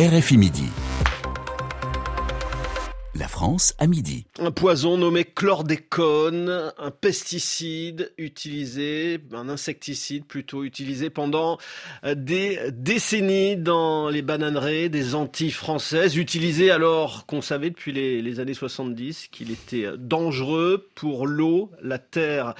RFI Midi. La France à midi. Un poison nommé chlordécone, un pesticide utilisé, un insecticide plutôt utilisé pendant des décennies dans les bananeraies des Antilles françaises, utilisé alors qu'on savait depuis les, les années 70 qu'il était dangereux pour l'eau, la terre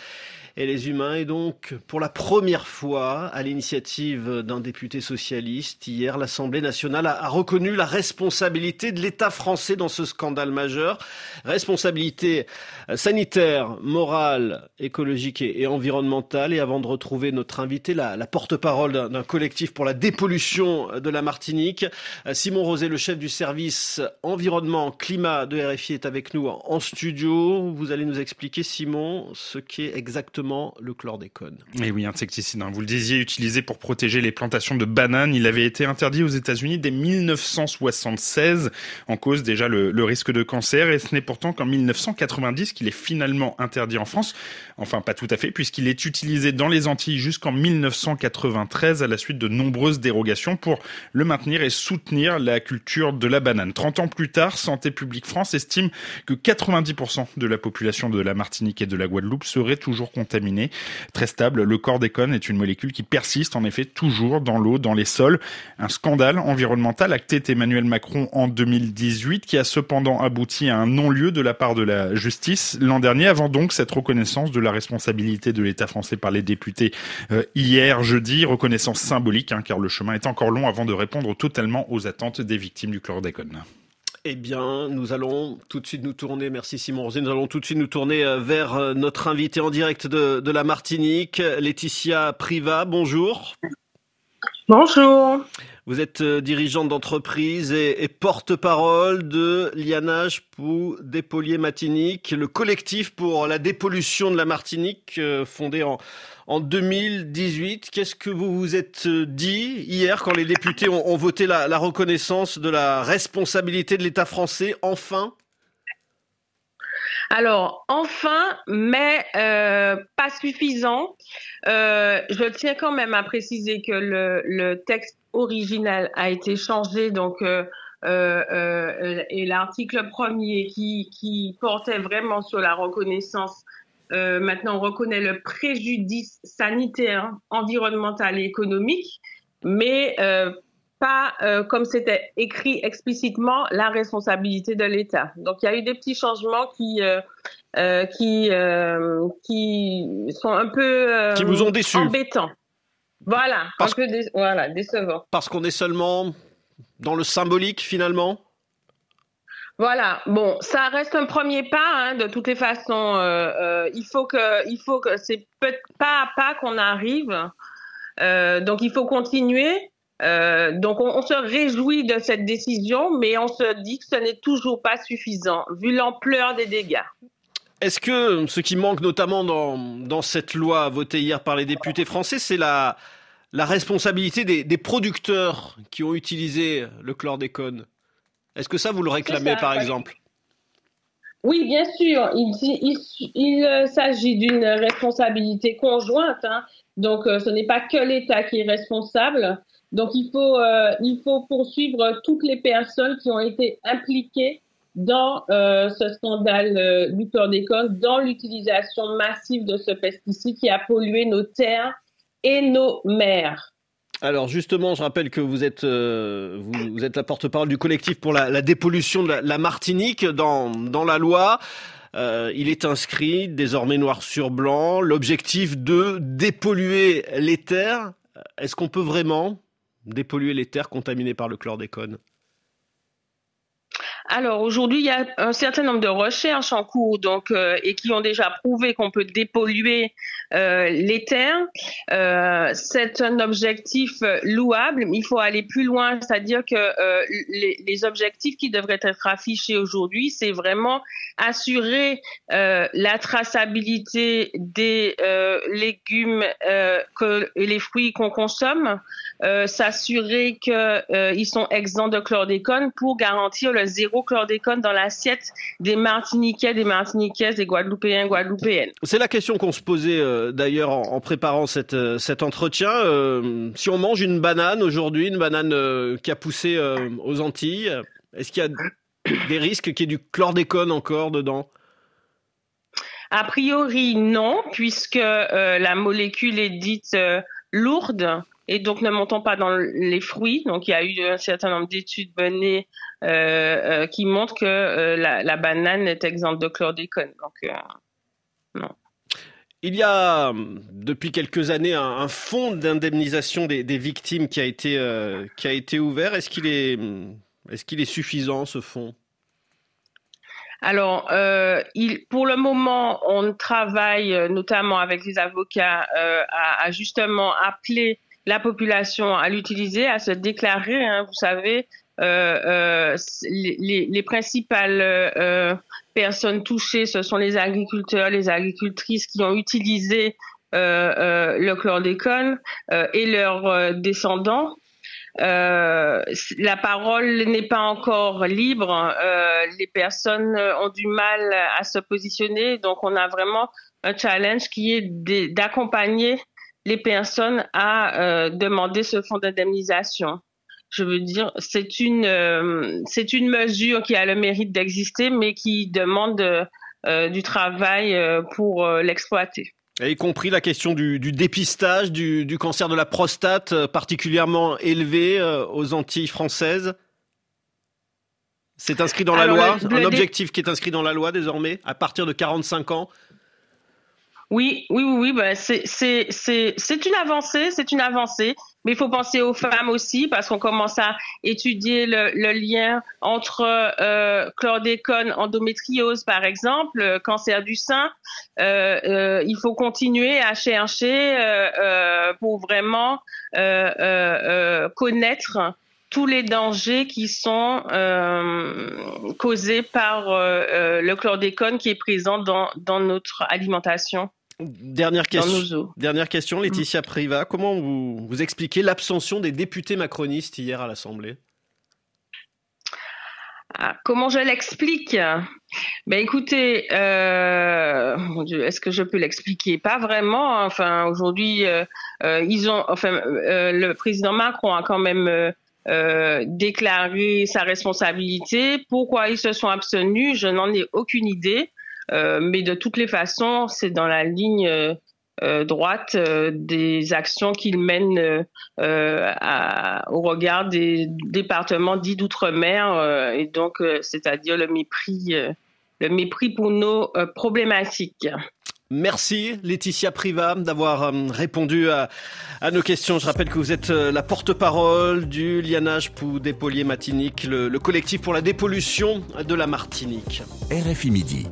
et les humains. Et donc, pour la première fois, à l'initiative d'un député socialiste, hier, l'Assemblée nationale a, reconnu la responsabilité de l'État français dans ce scandale majeur. Responsabilité sanitaire, morale, écologique et, environnementale. Et avant de retrouver notre invité, la, la porte-parole d'un collectif pour la dépollution de la Martinique, Simon Rosé, le chef du service environnement climat de RFI, est avec nous en studio. Vous allez nous expliquer, Simon, ce qu'est exactement le chlordécone. Et oui, insecticide, hein. vous le disiez, utilisé pour protéger les plantations de bananes. Il avait été interdit aux États-Unis dès 1976, en cause déjà le, le risque de cancer. Et ce n'est pourtant qu'en 1990 qu'il est finalement interdit en France. Enfin, pas tout à fait, puisqu'il est utilisé dans les Antilles jusqu'en 1993 à la suite de nombreuses dérogations pour le maintenir et soutenir la culture de la banane. 30 ans plus tard, Santé publique France estime que 90% de la population de la Martinique et de la Guadeloupe serait toujours très stable. Le chlordécone est une molécule qui persiste en effet toujours dans l'eau, dans les sols. Un scandale environnemental acté Emmanuel Macron en 2018 qui a cependant abouti à un non-lieu de la part de la justice l'an dernier avant donc cette reconnaissance de la responsabilité de l'État français par les députés euh, hier jeudi, reconnaissance symbolique hein, car le chemin est encore long avant de répondre totalement aux attentes des victimes du chlordécone. Eh bien, nous allons tout de suite nous tourner, merci Simon Rosé, nous allons tout de suite nous tourner euh, vers euh, notre invité en direct de, de la Martinique, Laetitia Priva, bonjour. Bonjour. Vous êtes euh, dirigeante d'entreprise et, et porte-parole de Lianage pour Dépolier Martinique, le collectif pour la dépollution de la Martinique, fondé en, en 2018. Qu'est-ce que vous vous êtes euh, dit hier quand les députés ont, voté la, reconnaissance de la responsabilité de l'État français enfin? Alors, enfin, mais euh, pas suffisant. Euh, je tiens quand même à préciser que le, texte original a été changé, donc et l'article premier qui, qui portait vraiment sur la reconnaissance euh, maintenant, on reconnaît le préjudice sanitaire, environnemental et économique, mais euh, pas, euh, comme c'était écrit explicitement, la responsabilité de l'État. Donc, il y a eu des petits changements qui qui qui sont un peu qui vous ont déçu. embêtants. Voilà, parce que voilà, décevant. Parce qu'on est seulement dans le symbolique finalement? Voilà. Bon, ça reste un premier pas. Hein, de toutes les façons, euh, euh, il faut que, il faut que c'est pas à pas qu'on arrive. Euh, donc, il faut continuer. donc, on, se réjouit de cette décision, mais on se dit que ce n'est toujours pas suffisant vu l'ampleur des dégâts. Est-ce que ce qui manque notamment dans, cette loi votée hier par les députés français, c'est la, la responsabilité des, des producteurs qui ont utilisé le chlordécone? Est-ce que ça, vous le réclamez, par exemple? Oui, bien sûr. Il, euh, s'agit d'une responsabilité conjointe. Hein. Donc, euh, ce n'est pas que l'État qui est responsable. Donc, il faut, euh, il faut poursuivre toutes les personnes qui ont été impliquées dans ce scandale du chlordécone, dans l'utilisation massive de ce pesticide qui a pollué nos terres et nos mers. Alors justement, je rappelle que vous êtes euh, vous, êtes la porte-parole du collectif pour la, dépollution de la, Martinique dans dans la loi. Euh, il est inscrit désormais noir sur blanc l'objectif de dépolluer les terres. Est-ce qu'on peut vraiment dépolluer les terres contaminées par le chlordécone? Alors aujourd'hui, il y a un certain nombre de recherches en cours donc euh, et qui ont déjà prouvé qu'on peut dépolluer euh, les terres. Euh, c'est un objectif louable, mais il faut aller plus loin, c'est-à-dire que les, objectifs qui devraient être affichés aujourd'hui, c'est vraiment assurer la traçabilité des légumes et les fruits qu'on consomme, s'assurer qu'ils sont exempts de chlordécone pour garantir le zéro chlordécone dans l'assiette des Martiniquais, des Martiniquaises, des Guadeloupéens, Guadeloupéennes. C'est la question qu'on se posait d'ailleurs en, préparant cette, cet entretien. si on mange une banane aujourd'hui, une banane qui a poussé aux Antilles, est-ce qu'il y a des risques qu'il y ait du chlordécone encore dedans? A priori, non, puisque euh, la molécule est dite euh, lourde et donc ne montons pas dans les fruits. Donc il y a eu un certain nombre d'études menées euh, qui montrent que la, banane est exempte de chlordécone. Donc non. Il y a depuis quelques années un, fonds d'indemnisation des, victimes qui a été qui a été ouvert. Est-ce qu'il est est-ce qu'il est suffisant ce fonds? Alors, euh, il, pour le moment, on travaille euh, notamment avec les avocats euh, à, justement appeler la population à l'utiliser, à se déclarer. Hein, vous savez, les, les, principales personnes touchées, ce sont les agriculteurs, les agricultrices qui ont utilisé le chlordécone et leurs descendants. Euh, la parole n'est pas encore libre. Euh, les personnes ont du mal à se positionner. Donc, on a vraiment un challenge qui est d'accompagner les personnes à euh, demander ce fonds d'indemnisation. Je veux dire, c'est une euh, c'est une mesure qui a le mérite d'exister, mais qui demande euh, du travail pour l'exploiter y compris la question du, dépistage du, cancer de la prostate particulièrement élevé aux Antilles françaises. C'est inscrit dans la loi, un objectif qui est inscrit dans la loi désormais, à partir de 45 ans. Oui, oui, oui, oui bah, c'est une avancée, c'est une avancée. Mais il faut penser aux femmes aussi parce qu'on commence à étudier le, lien entre euh, chlordécone, endométriose par exemple, euh, cancer du sein. Euh, euh, il faut continuer à chercher pour vraiment connaître tous les dangers qui sont causés par le chlordécone qui est présent dans, dans notre alimentation. Dernière question, dernière question, Laetitia Priva. Comment vous, vous expliquez l'abstention des députés macronistes hier à l'Assemblée? Ah, comment je l'explique? Ben écoutez, euh, est-ce que je peux l'expliquer? Pas vraiment. Enfin, aujourd'hui, euh, euh, ils ont, enfin, le président Macron a quand même déclaré sa responsabilité. Pourquoi ils se sont abstenus? Je n'en ai aucune idée. Euh, mais de toutes les façons, c'est dans la ligne euh, euh, droite des actions qu'il mène au regard des départements dits d'outre-mer et donc c'est-à-dire le mépris le mépris pour nos problématiques. Merci Laetitia Priva d'avoir répondu à, nos questions. Je rappelle que vous êtes la porte-parole du Lianage pour Dépolier Matinique, le collectif pour la dépollution de la Martinique. RFI Midi.